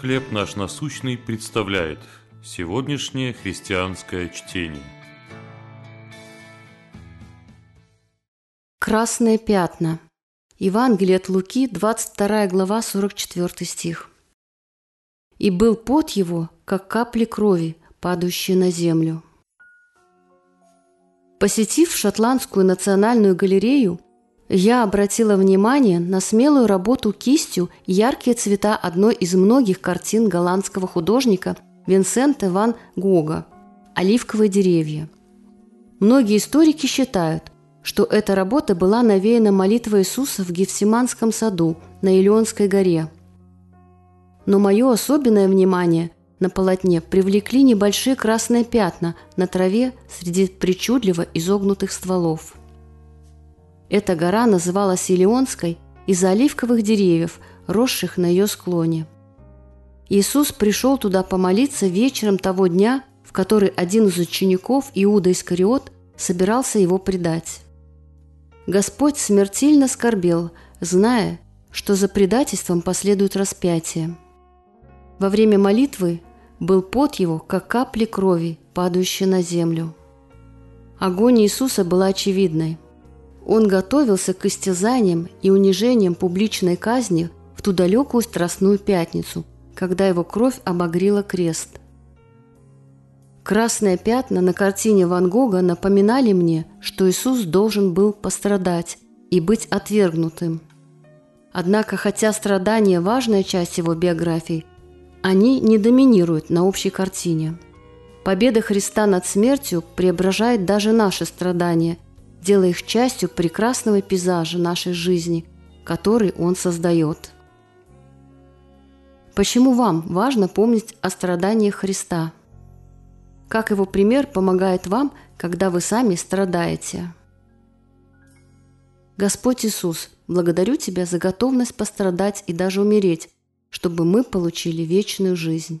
«Хлеб наш насущный» представляет сегодняшнее христианское чтение. Красные пятна. Евангелие от Луки, 22 глава, 44 стих. «И был пот его, как капли крови, падающие на землю». Посетив Шотландскую национальную галерею, я обратила внимание на смелую работу кистью яркие цвета одной из многих картин голландского художника Винсента ван Гога «Оливковые деревья». Многие историки считают, что эта работа была навеяна молитвой Иисуса в Гефсиманском саду на Илионской горе. Но мое особенное внимание на полотне привлекли небольшие красные пятна на траве среди причудливо изогнутых стволов – эта гора называлась Илионской из-за оливковых деревьев, росших на ее склоне. Иисус пришел туда помолиться вечером того дня, в который один из учеников, Иуда Искариот, собирался его предать. Господь смертельно скорбел, зная, что за предательством последует распятие. Во время молитвы был пот его, как капли крови, падающие на землю. Огонь Иисуса была очевидной. Он готовился к истязаниям и унижениям публичной казни в ту далекую Страстную Пятницу, когда его кровь обогрела крест. Красные пятна на картине Ван Гога напоминали мне, что Иисус должен был пострадать и быть отвергнутым. Однако, хотя страдания – важная часть его биографии, они не доминируют на общей картине. Победа Христа над смертью преображает даже наши страдания делая их частью прекрасного пейзажа нашей жизни, который Он создает. Почему вам важно помнить о страданиях Христа? Как Его пример помогает вам, когда вы сами страдаете? Господь Иисус, благодарю Тебя за готовность пострадать и даже умереть, чтобы мы получили вечную жизнь.